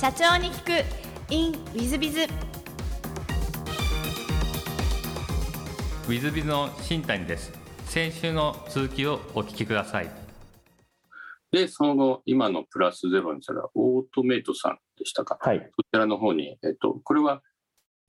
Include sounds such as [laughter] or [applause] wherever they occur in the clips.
社長に聞く in ウィズビズウィズビズの新谷です先週の続きをお聞きくださいで、その後、今のプラスゼロにしたら、オートメイトさんでしたか？はい。そちらの方に、えっと、これは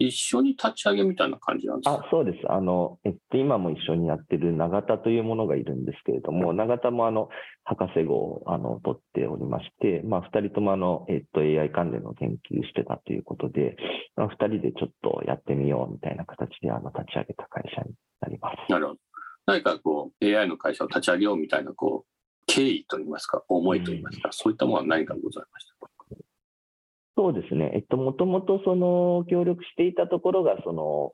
一緒に立ち上げみたいな感じなんですか？あそうです。あの、えっと、今も一緒にやってる永田というものがいるんですけれども、永田もあの、博士号をあの取っておりまして、まあ、二人ともあの、えっと、AI 関連の研究してたということで、まあ、二人でちょっとやってみようみたいな形で、あの、立ち上げた会社になります。なるほど。何かこう、AI の会社を立ち上げようみたいな、こう、経緯といいますか、思いといいますか、そういったものは何かございました？かそうですね。えっと、もともとその、協力していたところが、その、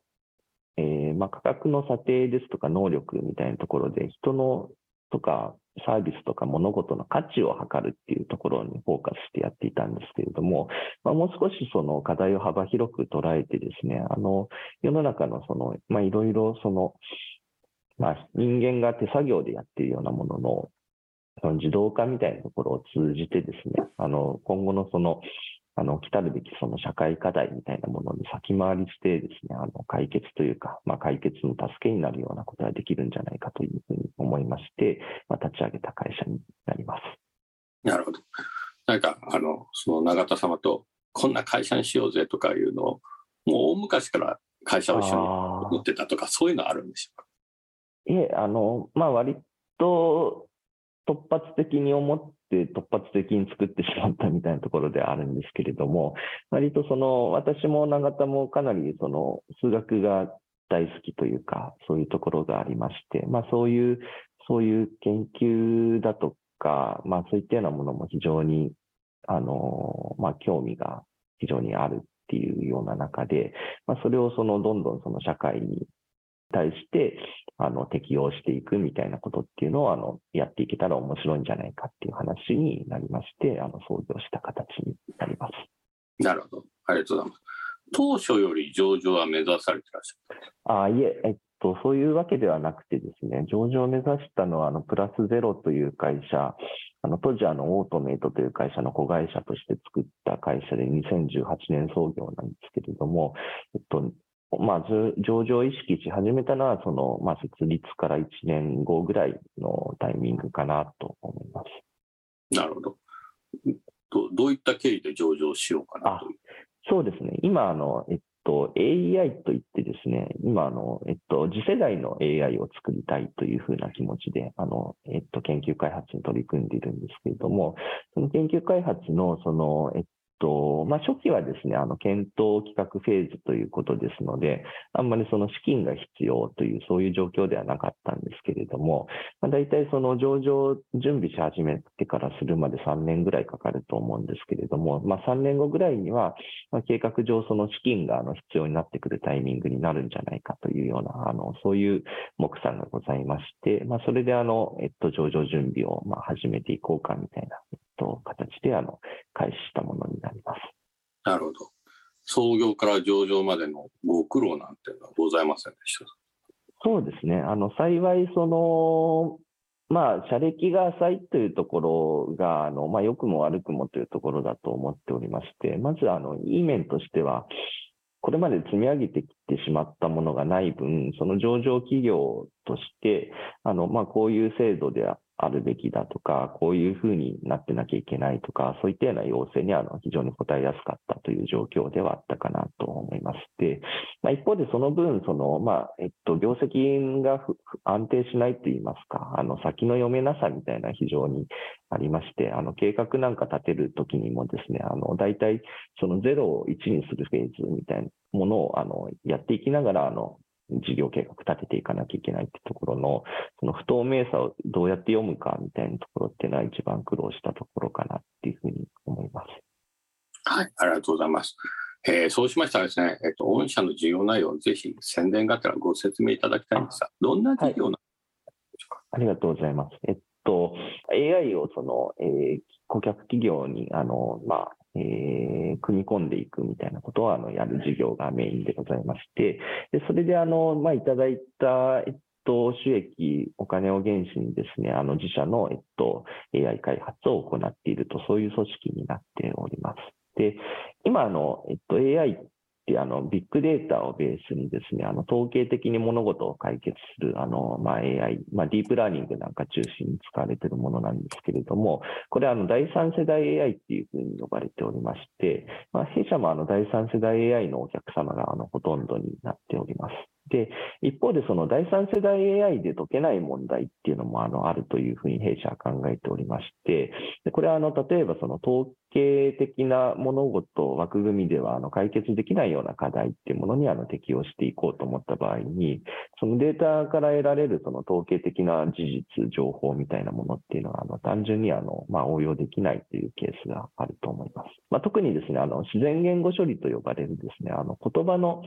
えーまあ、価格の査定ですとか能力みたいなところで、人のとかサービスとか物事の価値を測るっていうところにフォーカスしてやっていたんですけれども、まあ、もう少しその課題を幅広く捉えてですね、あの、世の中のその、ま、いろいろその、ま、人間が手作業でやっているようなものの、その自動化みたいなところを通じてですね、あの、今後のその、あの、来たるべきその社会課題みたいなものに先回りしてですね、あの、解決というか、まあ、解決の助けになるようなことができるんじゃないかというふうに思いまして、まあ、立ち上げた会社になります。なるほど。なんか、あの、その永田様と、こんな会社にしようぜとかいうのを、もう大昔から会社を一緒に持ってたとか、そういうのあるんでしょうか？いえ、あの、まあ、割と突発的に思って突発的に作ってしまったみたいなところであるんですけれども、[laughs] 割とその、私も永田もかなりその数学が大好きというか、そういうところがありまして、まあそういう、そういう研究だとか、まあそういったようなものも非常に、あの、まあ興味が非常にあるっていうような中で、まあそれをそのどんどんその社会に対して、あの、適用していくみたいなことっていうのを、あの、やっていけたら面白いんじゃないかっていう話になりまして、あの、創業した形になります。なるほど。ありがとうございます。当初より上場は目指されてらっしゃるあいえ、えっと、そういうわけではなくてですね、上場を目指したのは、あの、プラスゼロという会社、あの、当時あの、オートメイトという会社の子会社として作った会社で2018年創業なんですけれども、えっと、まあ、上場を意識し始めたのは、その、まあ、設立から1年後ぐらいのタイミングかなと思います。なるほど。どどういった経緯で上場しようかなと。そうですね。今、あの、えっと、AI といってですね、今、あの、えっと、次世代の AI を作りたいというふうな気持ちで、あの、えっと、研究開発に取り組んでいるんですけれども、その研究開発の、その、えっと、まあ、初期はですね、あの、検討企画フェーズということですので、あんまりその資金が必要という、そういう状況ではなかったんですけれども、まあ、大体その上場準備し始めてからするまで3年ぐらいかかると思うんですけれども、まあ、3年後ぐらいには、計画上その資金があの必要になってくるタイミングになるんじゃないかというような、あの、そういう目算がございまして、まあ、それであの、えっと、上場準備をまあ始めていこうかみたいな、と、形であの、開始したものになります。なるほど。創業から上場までのご苦労なんていうのはございませんでした？そうですね。あの、幸い、その、まあ、社歴が浅いというところが、あの、まあ、良くも悪くもというところだと思っておりまして、まず、あの、いい面としては、これまで積み上げてきてしまったものがない分、その上場企業として、あの、まあ、こういう制度でああるべきだとか、こういうふうになってなきゃいけないとか、そういったような要請にあの非常に応えやすかったという状況ではあったかなと思いまして、まあ、一方でその分、その、まあ、えっと、業績が安定しないといいますか、あの、先の読めなさみたいな非常にありまして、あの、計画なんか立てるときにもですね、あの、大体、その0を1にするフェーズみたいなものを、あの、やっていきながら、あの、事業計画立てていかなきゃいけないってところの、その不透明さをどうやって読むかみたいなところっていうのは一番苦労したところかなっていうふうに思います。はい、ありがとうございます。えー、そうしましたらですね、えっ、と、御社の事業内容をぜひ宣伝がてらご説明いただきたいんですが、どんな事業なんでしょうか、ありがとうございます。えっと、AI をその、えー、顧客企業に、あの、まあ、えー、組み込んでいくみたいなことをあのやる事業がメインでございまして、でそれであの、まあ、いただいた、えっと、収益、お金を原資にですね、あの自社の、えっと、AI 開発を行っていると、そういう組織になっております。で、今あの、えっと、AI ってあのビッグデータをベースにですね、あの統計的に物事を解決するあの、まあ、AI、まあ、ディープラーニングなんか中心に使われているものなんですけれども、これはあの第三世代 AI っていうふうに呼ばれておりまして、まあ、弊社もあの第三世代 AI のお客様があのほとんどになっております。で、一方でその第三世代 AI で解けない問題っていうのもあのあるというふうに弊社は考えておりまして、でこれはあの例えばその統計的な物事、枠組みではあの解決できないような課題っていうものにあの適用していこうと思った場合に、そのデータから得られるその統計的な事実、情報みたいなものっていうのはあの単純にあの、まあ、応用できないというケースがあると思います。まあ、特にですね、あの自然言語処理と呼ばれるですね、あの言葉の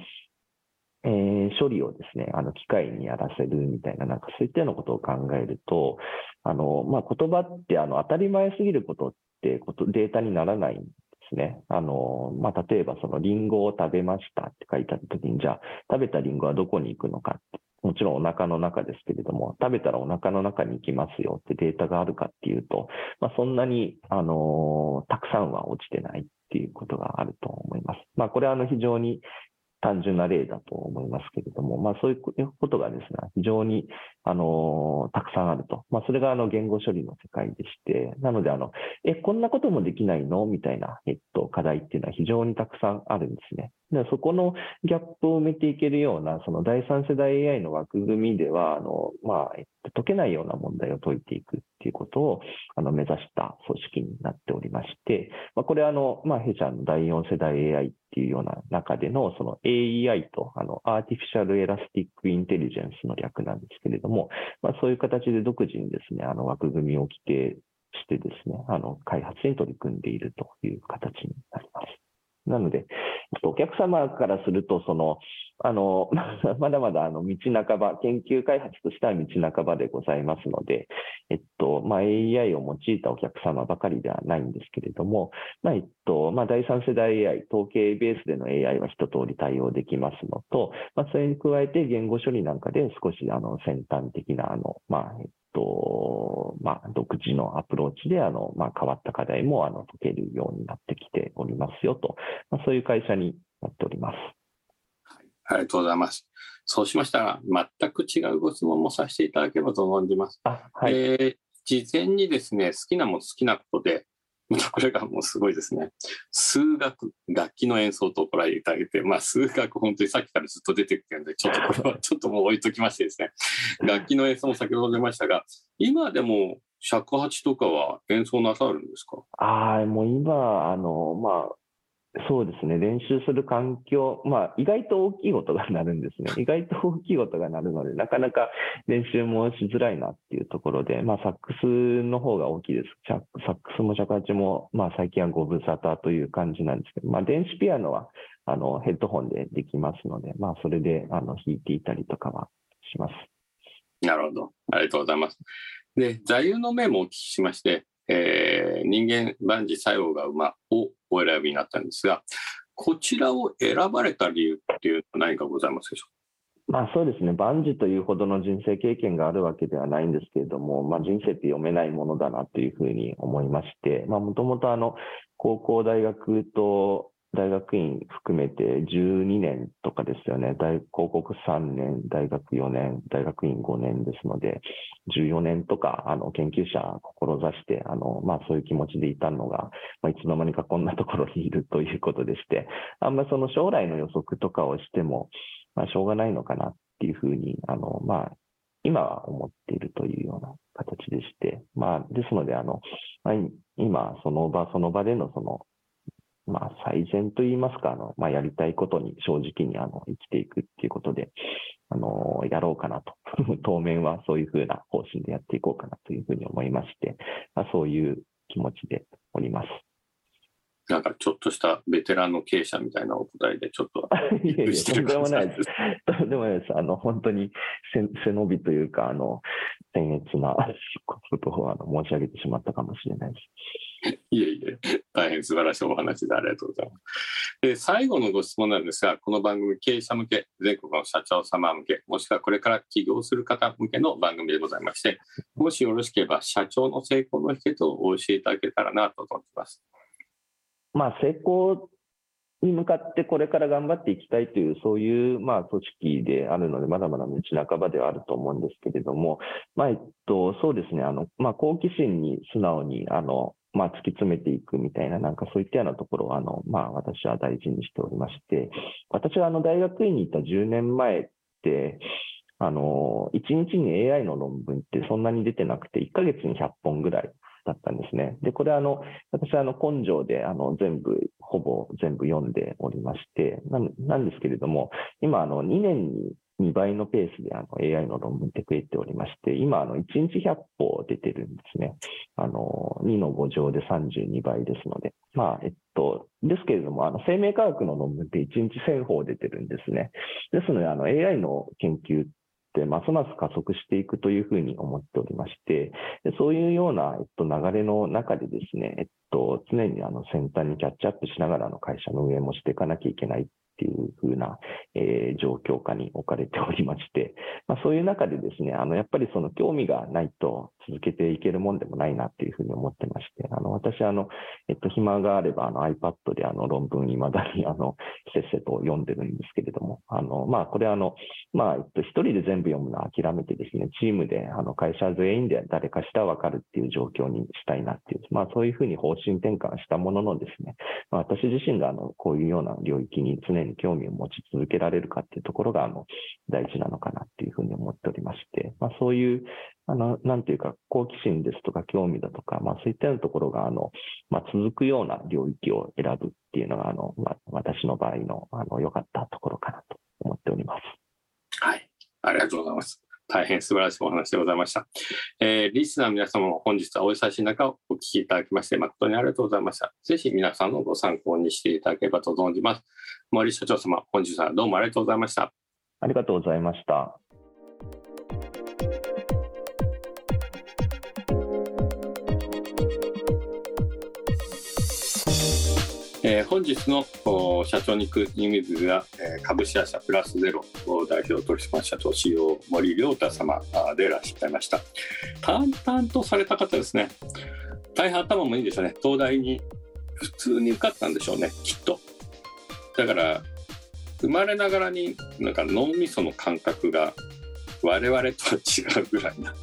えー、処理をですね、あの機械にやらせるみたいな、なんかそういったようなことを考えると、あのまあ、言葉ってあの当たり前すぎることってことデータにならないんですね。あのまあ、例えば、そのリンゴを食べましたって書いてあるときに、じゃあ、食べたリンゴはどこに行くのかって、もちろんお腹の中ですけれども、食べたらお腹の中に行きますよってデータがあるかっていうと、まあ、そんなに、あのたくさんは落ちてないっていうことがあると思います。まあ、これはあの非常に単純な例だと思いますけれども、まあ、そういうことがですね、非常に、あの、たくさんあると。まあ、それが、あの、言語処理の世界でして、なので、あの、え、こんなこともできないの？みたいな、えっと、課題っていうのは非常にたくさんあるんですね。でそこのギャップを埋めていけるような、その第三世代 AI の枠組みでは、あの、まあ、えっと、解けないような問題を解いていくっていうことを、あの、目指した組織になっておりまして、まあ、これは、あの、まあ、弊社の第四世代 AI っていうような中での、その AEI と、あの、 Artificial Elastic Intelligence の略なんですけれども、もまあ、そういう形で独自にですね、あの、枠組みを規定してですね、あの、開発に取り組んでいるという形になります。なので、お客様からすると、その、あの、[laughs] まだまだあの道半ば、研究開発としては道半ばでございますので、えっと、まあ、AI を用いたお客様ばかりではないんですけれども、まあ、えっと、まあ、第三世代 AI、統計ベースでの AI は一通り対応できますのと、まあ、それに加えて言語処理なんかで少しあの先端的な、あの、まあ、えっと、まあ、独自のアプローチで、あの、まあ、変わった課題も、あの、解けるようになってきておりますよと、まあ、そういう会社になっております。はい、ありがとうございます。そうしましたら、全く違うご質問もさせていただければと思います。あはい、えー、事前にですね、好きなも好きなことで、これがもうすごいですね。数学、楽器の演奏と捉えていただいて、まあ数学本当にさっきからずっと出てきてるんで、ちょっとこれは [laughs] ちょっともう置いときましてですね。楽器の演奏も先ほど出ましたが、今でも尺八とかは演奏なさるんですか？ああ、もう今、あの、まあ、そうですね、練習する環境、まあ、意外と大きい音が鳴るんですね。[laughs] 意外と大きい音が鳴るので、なかなか練習もしづらいなっていうところで、まあ、サックスの方が大きいです。サックスも尺八も、まあ、最近はご無沙汰という感じなんですけど、まあ、電子ピアノはあのヘッドホンでできますので、まあ、それであの弾いていたりとかはします。なるほど。ありがとうございます。で、座右の銘もお聞きしまして、えー、人間万事作用が馬をお選びになったんですが、こちらを選ばれた理由っていうのは何かございますでしょう？かまあそうですね、万事というほどの人生経験があるわけではないんですけれども、まあ、人生って読めないものだなというふうに思いまして、もともと高校、大学と大学院含めて12年とかですよね。大広告3年、大学4年、大学院5年ですので、14年とか、あの、研究者志して、あの、まあ、そういう気持ちでいたのが、まあ、いつの間にかこんなところにいるということでして、あんまその将来の予測とかをしても、まあ、しょうがないのかなっていうふうに、あの、まあ、今は思っているというような形でして、まあ、ですので、あの、まあ、今、その場その場でのそのまあ、最善といいますか、あの、まあ、やりたいことに正直に、あの、生きていくっていうことで、あの、やろうかなと。[laughs] 当面はそういうふうな方針でやっていこうかなというふうに思いまして、まあ、そういう気持ちでおります。なんかちょっとしたベテランの経営者みたいなお答えでちょっと。[laughs] いやいや、とんでもないです。とんでもないです。あの、本当に背背伸びというか、あの、僭越なことをあの申し上げてしまったかもしれないです。[laughs] いえいえ、大変素晴らしいお話でありがとうございます。で最後のご質問なんですが、この番組、経営者向け、全国の社長様向け、もしくはこれから起業する方向けの番組でございまして、もしよろしければ、社長の成功の秘訣をお教えていただけたらなと思います。まあ、成功に向かってこれから頑張っていきたいという、そういう、まあ、組織であるので、まだまだ道半ばではあると思うんですけれども、まあ、えっと、そうですね、あの、まあ、好奇心に素直に、あの、まあ、突き詰めていくみたいな、なんかそういったようなところを、あの、まあ、私は大事にしておりまして、私はあの、大学院にいた10年前って、あの、1日に AI の論文ってそんなに出てなくて、1ヶ月に100本ぐらいだったんですね。で、これあの、私あの、根性であの、全部、ほぼ全部読んでおりまして、なんですけれども、今あの、2年に2倍のペースであの AI の論文って増えておりまして、今あの、1日100本出てるんですね。あの、2の5乗で32倍ですので。まあ、えっと、ですけれども、あの、生命科学の論文って1日1000本出てるんですね。ですので、あの、AI の研究ってますます加速していくというふうに思っておりまして、そういうような、えっと、流れの中でですね、えっと、常にあの先端にキャッチアップしながらの会社の運営もしていかなきゃいけないっていう風な、えー状況下に置かれておりまして、まあ、そういう中でですね、あの、やっぱりその興味がないと続けていけるもんでもないなっていうふうに思ってまして、あの、私あの、えっと、暇があれば、あの、iPad であの、論文未だにあの、せっせと読んでるんですけれども、あの、まあ、これあの、まあ、えっと、一人で全部読むのは諦めてですね、チームで、あの、会社全員で誰かしたらわかるっていう状況にしたいなっていう、まあ、そういうふうに方針転換したもののですね、まあ、私自身が、あの、こういうような領域に常に興味を持ち続けられるかっていうところが、あの、大事なのかなっていうふうに思っておりまして、まあ、そういう、あの、なんていうか、好奇心ですとか興味だとか、まあ、そういったようなところが、あの、まあ、続くような領域を選ぶっていうのが、あの、まあ、私の場合の、あの、良かったところかなと思っております。はい。ありがとうございます。大変素晴らしいお話でございました。えーリスナーの皆様も本日はお忙しい中お聞きいただきまして誠にありがとうございました。ぜひ皆さんのご参考にしていただければと存じます。森社長様、本日はどうもありがとうございました。ありがとうございました。えー本日の社長に行くニミズが、えー株式会社プラスゼロ代表取締社長 CEO 森良太様でいらっしゃいました。淡々とされた方ですね。大変頭もいいんでしょうね。東大に普通に受かったんでしょうね。きっと。だから生まれながらになんか脳みその感覚が我々とは違うぐらいな、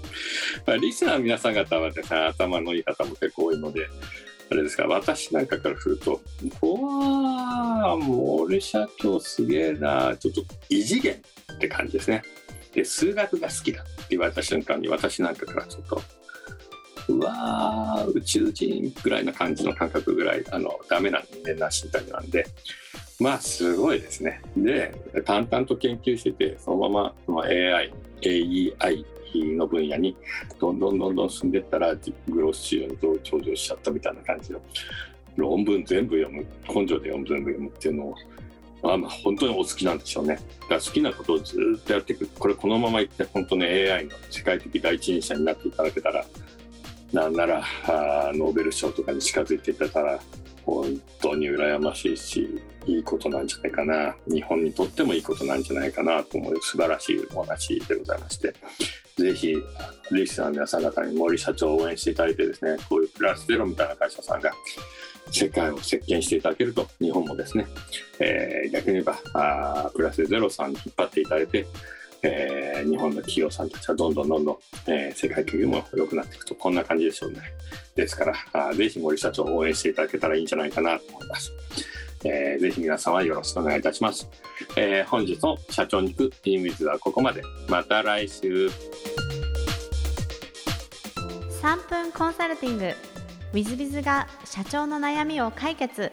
まあ、リスナーの皆さん方はですね頭のいい方も結構多いのであれですか？私なんかからすると「うわー森社長すげえなちょっと異次元」って感じですね。で数学が好きだって言われた瞬間に私なんかからちょっとうわー宇宙人ぐらいな感じの感覚ぐらいあのダメな人間な身体なんでまあすごいですね。で淡々と研究しててそのままその AI AEI の分野にどんどんどんどん進んでいったらグロス市場に頂上しちゃったみたいな感じの。論文全部読む。根性で読む全部読むっていうのをまあまあ本当にお好きなんでしょうね。だから好きなことをずっとやっていく。これこのままいって本当に AI の世界的第一人者になっていただけたらなんならあーノーベル賞とかに近づいていけたら本当に羨ましいしいいことなんじゃないかな。日本にとってもいいことなんじゃないかなと思う素晴らしいお話でございまして。ぜひリスナーの皆さん方に森社長を応援していただいてですねこういうプラスゼロみたいな会社さんが世界を席巻していただけると日本もですね、えー逆に言えばあプラスゼロさんに引っ張っていただいて、えー日本の企業さんたちはどんどんどんどん、えー世界的にも良くなっていくとこんな感じでしょうね。ですからあーぜひ森社長を応援していただけたらいいんじゃないかなと思います、えーぜひ皆様よろしくお願いいたします、えー本日の社長に行くティームウィズはここまで。また来週。3分コンサルティング。i z b i z が社長の悩みを解決。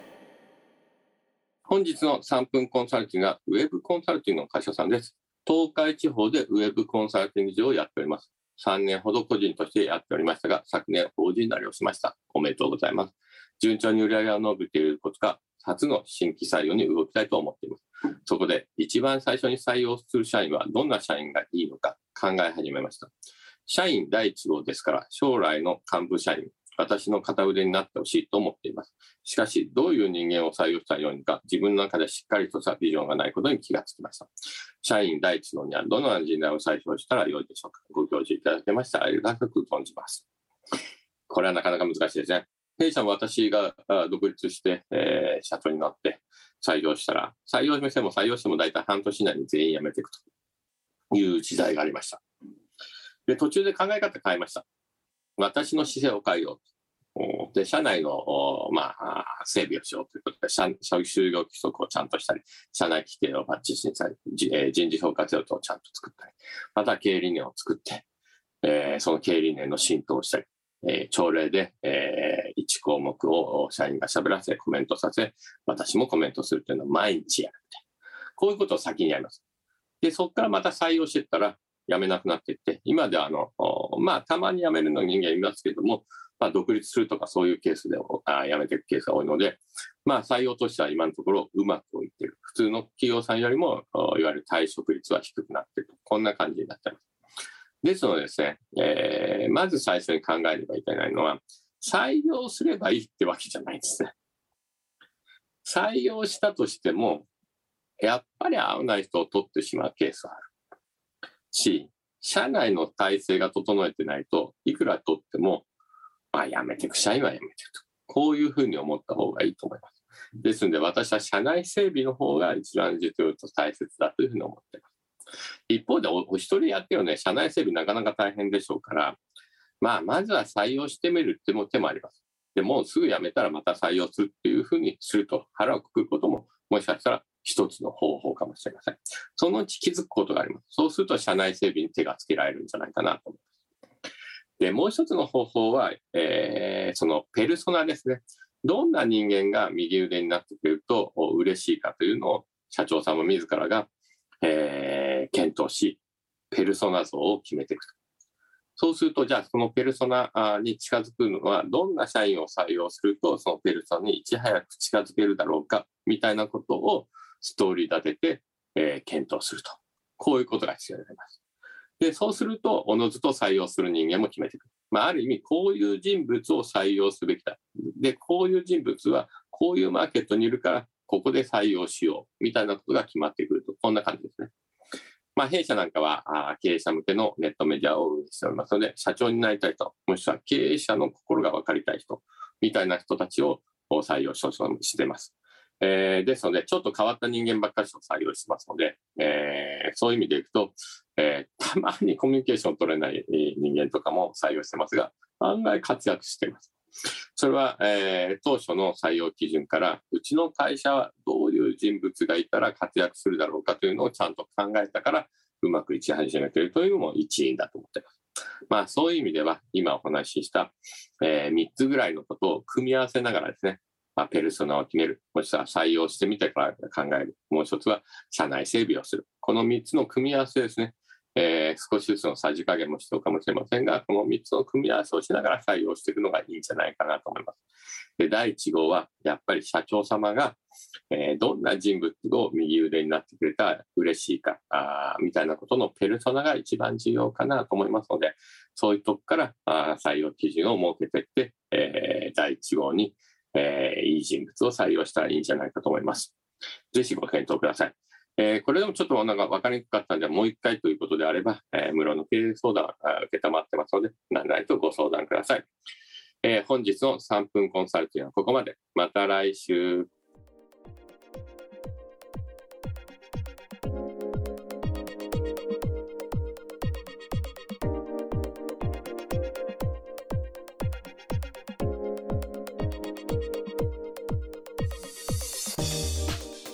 本日の3分コンサルティングはウェブコンサルティングの会社さんです。東海地方でウェブコンサルティング事をやっております。3年ほど個人としてやっておりましたが、昨年法人なりをしました。おめでとうございます。順調に売り上げが伸びていることが、初の新規採用に動きたいと思っています。そこで、一番最初に採用する社員はどんな社員がいいのか考え始めました。社員第一号ですから、将来の幹部社員、私の片腕になってほしいと思っています。しかし、どういう人間を採用したらよいのか、自分の中でしっかりとしたビジョンがないことに気がつきました。社員第一のにはどのような人材を採用したらよいでしょうか。ご教授いただけましたらありがたく存じます。これはなかなか難しいですね。弊社も私が独立して、えー社長になって採用したら、採用しても採用しても大体半年以内に全員辞めていくという時代がありました。で、途中で考え方変えました。私の姿勢を変えようと。で、社内の、まあ、整備をしようということで、社就業規則をちゃんとしたり、社内規定をバッチリしたり、人事評価制度をちゃんと作ったり、また経営理念を作って、えーその経営理念の浸透をしたり、えー朝礼で、えー1項目を社員が喋らせ、コメントさせ、私もコメントするというのを毎日やるみたいな。こういうことを先にやります。で、そこからまた採用していったら、辞めなくなっていって、今ではあの、まあ、たまに辞めるの人間いますけども、まあ、独立するとかそういうケースであ辞めていくケースが多いので、まあ、採用としては今のところうまくいっている。普通の企業さんよりも、いわゆる退職率は低くなっていると。こんな感じになっています。ですのでですね、えーまず最初に考えればいけないのは、採用すればいいってわけじゃないんですね。採用したとしても、やっぱり合わない人を取ってしまうケースはある。し、社内の体制が整えてないといくら取っても、まあ、辞めてく社員は辞めてくと。こういうふうに思った方がいいと思います。ですので、私は社内整備の方が一番実用と大切だというふうに思っています。一方でお、一人やってるね、社内整備なかなか大変でしょうから、まあ、まずは採用してみるっても手もあります。でもうすぐ辞めたらまた採用するっていうふうにすると腹をくくることももしかしたら一つの方法かもしれません。そのうち気づくことがあります。そうすると社内整備に手がつけられるんじゃないかなと思います。で、もう一つの方法は、えーそのペルソナですね。どんな人間が右腕になってくれると嬉しいかというのを社長さんも自らが、えー検討し、ペルソナ像を決めていくと。そうすると、じゃあそのペルソナに近づくのは、どんな社員を採用すると、そのペルソナにいち早く近づけるだろうか、みたいなことをストーリー立てて、えー検討すると。こういうことが必要になります。で、そうすると、おのずと採用する人間も決めていく。まあ、ある意味、こういう人物を採用すべきだ。で、こういう人物は、こういうマーケットにいるから、ここで採用しよう。みたいなことが決まってくると。こんな感じですね。まあ、弊社なんかはあ経営者向けのネットメディアを運営しておりますので、社長になりたい人、もしくは経営者の心が分かりたい人、みたいな人たちを採用してます。えーですので、ちょっと変わった人間ばっかりを採用してますので、えーそういう意味でいくと、えーたまにコミュニケーション取れない人間とかも採用してますが、案外活躍しています。それは、えー当初の採用基準から、うちの会社はどういう人物がいたら活躍するだろうかというのをちゃんと考えたから、うまくいき始めているというのも一因だと思っています。まあ、そういう意味では、今お話しした、え3つぐらいのことを組み合わせながらですね、まあ、ペルソナを決める、もしくは採用してみてから考える、もう一つは社内整備をする。この3つの組み合わせですね、えー少しずつのさじ加減も必要かもしれませんが、この3つの組み合わせをしながら採用していくのがいいんじゃないかなと思います。で第1号は、やっぱり社長様が、えーどんな人物を右腕になってくれたら嬉しいかあみたいなことのペルソナが一番重要かなと思いますので、そういうとこからあ採用基準を設けていって、えー第1号に、えーいい人物を採用したらいいんじゃないかと思います。ぜひご検討ください。えーこれでもちょっとなんか分かりにくかったんで、もう一回ということであれば、えー無料の経営相談あ受けたまってますので、何々とご相談ください。えー本日の3分コンサルティングはここまで。また来週。